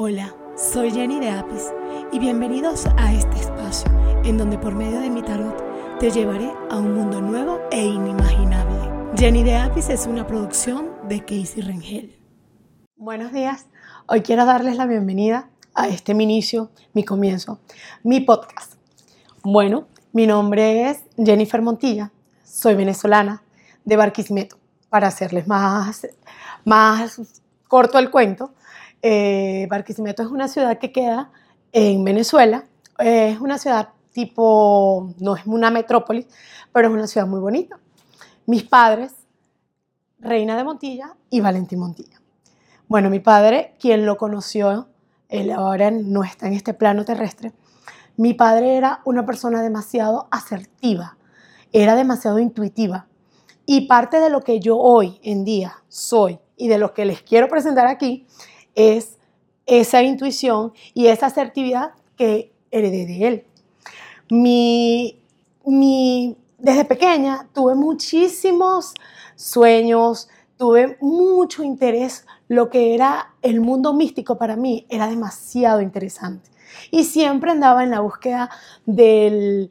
Hola, soy Jenny de Apis y bienvenidos a este espacio en donde por medio de mi tarot te llevaré a un mundo nuevo e inimaginable. Jenny de Apis es una producción de Casey Rengel. Buenos días, hoy quiero darles la bienvenida a este mi inicio, mi comienzo, mi podcast. Bueno, mi nombre es Jennifer Montilla, soy venezolana de Barquisimeto. Para hacerles más, más corto el cuento, eh, Barquisimeto es una ciudad que queda en Venezuela. es una ciudad tipo, no es una metrópolis, pero es una ciudad muy bonita. Mis padres, Reina de Montilla y Valentín Montilla. Bueno, mi padre, quien lo conoció, él ahora no está en este plano terrestre, mi padre era una persona demasiado asertiva, era demasiado intuitiva. Y parte de lo que yo hoy en día soy y de lo que les quiero presentar aquí es esa intuición y esa asertividad que heredé de él. Mi, desde pequeña tuve muchísimos sueños, tuve mucho interés. Lo que era el mundo místico para mí era demasiado interesante. Y siempre andaba en la búsqueda de,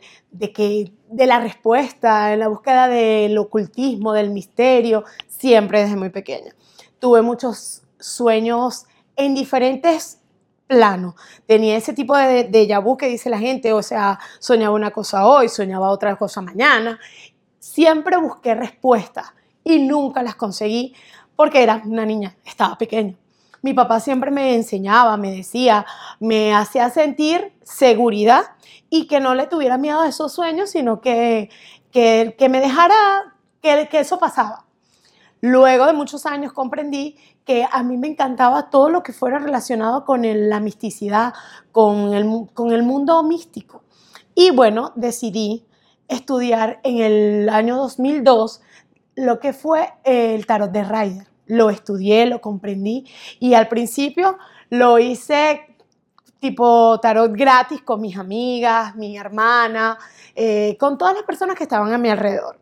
que, de la respuesta, en la búsqueda del ocultismo, del misterio, siempre desde muy pequeña. Tuve muchos sueños en diferentes planos. Tenía ese tipo de déjà vu que dice la gente, o sea, soñaba una cosa hoy, soñaba otra cosa mañana. Siempre busqué respuestas y nunca las conseguí porque era una niña, estaba pequeña. Mi papá siempre me enseñaba, me decía, me hacía sentir seguridad y que no le tuviera miedo a esos sueños, sino que, que, me dejara que, que eso pasaba. Luego de muchos años comprendí que a mí me encantaba todo lo que fuera relacionado con la misticidad, con el, mundo místico. Y bueno, decidí estudiar en el año 2002 lo que fue el tarot de Rider. Lo estudié, lo comprendí y al principio lo hice tipo tarot gratis con mis amigas, mi hermana, eh, con todas las personas que estaban a mi alrededor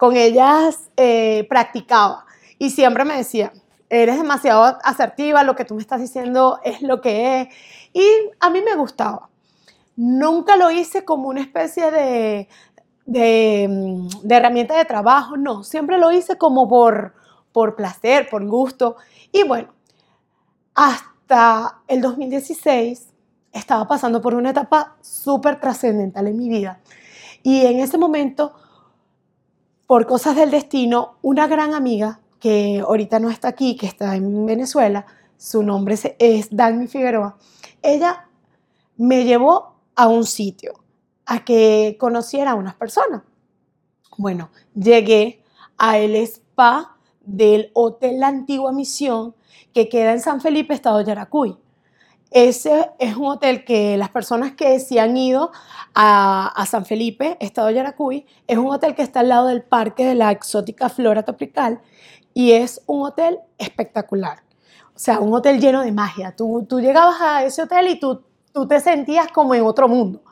con ellas eh, practicaba y siempre me decía, eres demasiado asertiva, lo que tú me estás diciendo es lo que es. Y a mí me gustaba. Nunca lo hice como una especie de, de, mm, herramienta de trabajo, no, siempre lo hice como por, por placer, por gusto. Y bueno, hasta el 2016 estaba pasando por una etapa súper trascendental en mi vida. Y en ese momento por cosas del destino, una gran amiga que ahorita no está aquí, que está en Venezuela, su nombre es Dani Figueroa, ella me llevó a un sitio a que conociera a unas personas. Bueno, llegué a el spa del Hotel La Antigua Misión que queda en San Felipe, Estado Yaracuy. Ese es un hotel que las personas que se han ido a, San Felipe, Estado Yaracuy, es un hotel que está al lado del Parque de la Exótica Flora Tropical y es un hotel espectacular. O sea, un hotel lleno de magia. Tú, tú llegabas a ese hotel y tú, tú te sentías como en otro mundo.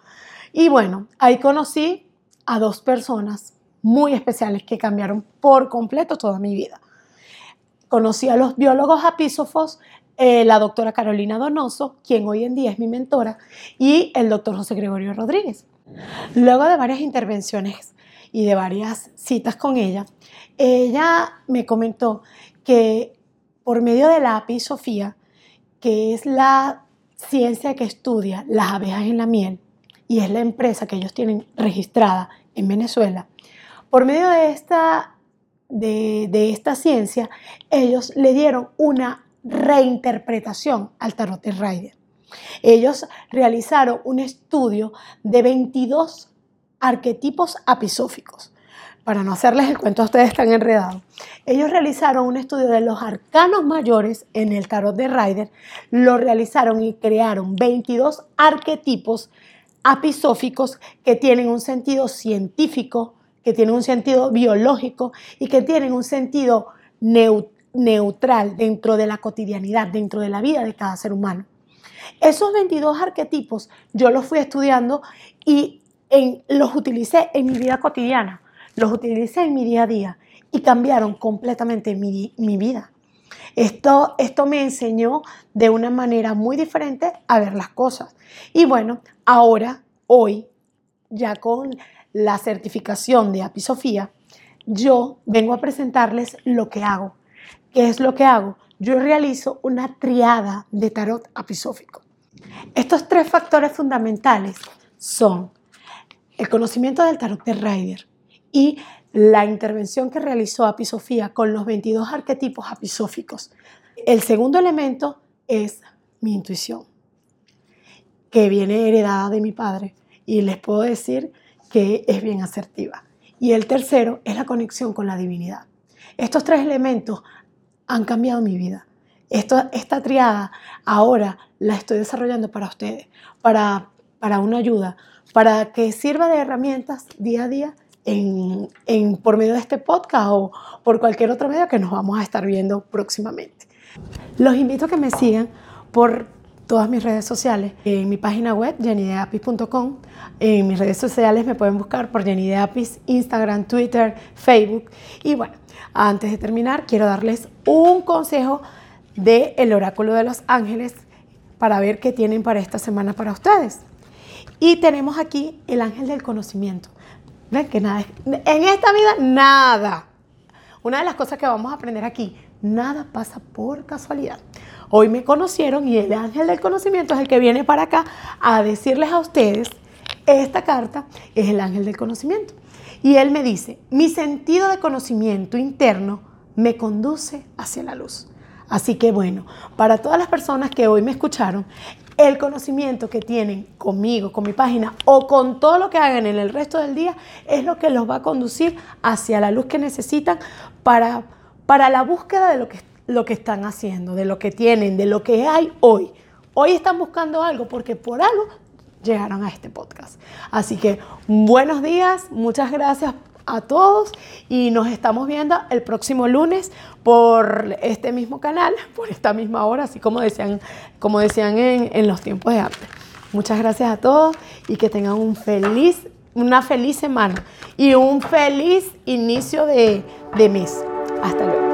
Y bueno, ahí conocí a dos personas muy especiales que cambiaron por completo toda mi vida. Conocí a los biólogos apísofos eh, la doctora Carolina Donoso, quien hoy en día es mi mentora, y el doctor José Gregorio Rodríguez. Luego de varias intervenciones y de varias citas con ella, ella me comentó que por medio de la apisofía, que es la ciencia que estudia las abejas en la miel, y es la empresa que ellos tienen registrada en Venezuela, por medio de esta, de, de esta ciencia, ellos le dieron una reinterpretación al tarot de Rider. Ellos realizaron un estudio de 22 arquetipos apisóficos. Para no hacerles el cuento, ustedes están enredados. Ellos realizaron un estudio de los arcanos mayores en el tarot de Rider, lo realizaron y crearon 22 arquetipos apisóficos que tienen un sentido científico, que tienen un sentido biológico y que tienen un sentido neutral neutral dentro de la cotidianidad, dentro de la vida de cada ser humano. Esos 22 arquetipos yo los fui estudiando y los utilicé en mi vida cotidiana, los utilicé en mi día a día y cambiaron completamente mi, mi vida. Esto, esto me enseñó de una manera muy diferente a ver las cosas. Y bueno, ahora, hoy, ya con la certificación de Apisofía, yo vengo a presentarles lo que hago. ¿Qué es lo que hago? Yo realizo una triada de tarot apisófico. Estos tres factores fundamentales son el conocimiento del tarot de Rider y la intervención que realizó Apisofía con los 22 arquetipos apisóficos. El segundo elemento es mi intuición, que viene heredada de mi padre y les puedo decir que es bien asertiva. Y el tercero es la conexión con la divinidad. Estos tres elementos han cambiado mi vida. Esto, esta triada ahora la estoy desarrollando para ustedes, para, para una ayuda, para que sirva de herramientas día a día en, en, por medio de este podcast o por cualquier otro medio que nos vamos a estar viendo próximamente. Los invito a que me sigan por todas mis redes sociales, en mi página web jennydeapis.com, en mis redes sociales me pueden buscar por Jenny Instagram, Twitter, Facebook. Y bueno, antes de terminar, quiero darles un consejo del el oráculo de los ángeles para ver qué tienen para esta semana para ustedes. Y tenemos aquí el ángel del conocimiento. ¿Ven que nada? En esta vida, nada. Una de las cosas que vamos a aprender aquí, nada pasa por casualidad. Hoy me conocieron y el ángel del conocimiento es el que viene para acá a decirles a ustedes, esta carta es el ángel del conocimiento. Y él me dice, mi sentido de conocimiento interno me conduce hacia la luz. Así que bueno, para todas las personas que hoy me escucharon, el conocimiento que tienen conmigo, con mi página o con todo lo que hagan en el resto del día es lo que los va a conducir hacia la luz que necesitan para, para la búsqueda de lo que, lo que están haciendo, de lo que tienen, de lo que hay hoy. Hoy están buscando algo porque por algo llegaron a este podcast. Así que buenos días, muchas gracias a todos y nos estamos viendo el próximo lunes por este mismo canal, por esta misma hora, así como decían, como decían en, los tiempos de antes. Muchas gracias a todos y que tengan un feliz, una feliz semana y un feliz inicio de, de mes. Hasta luego.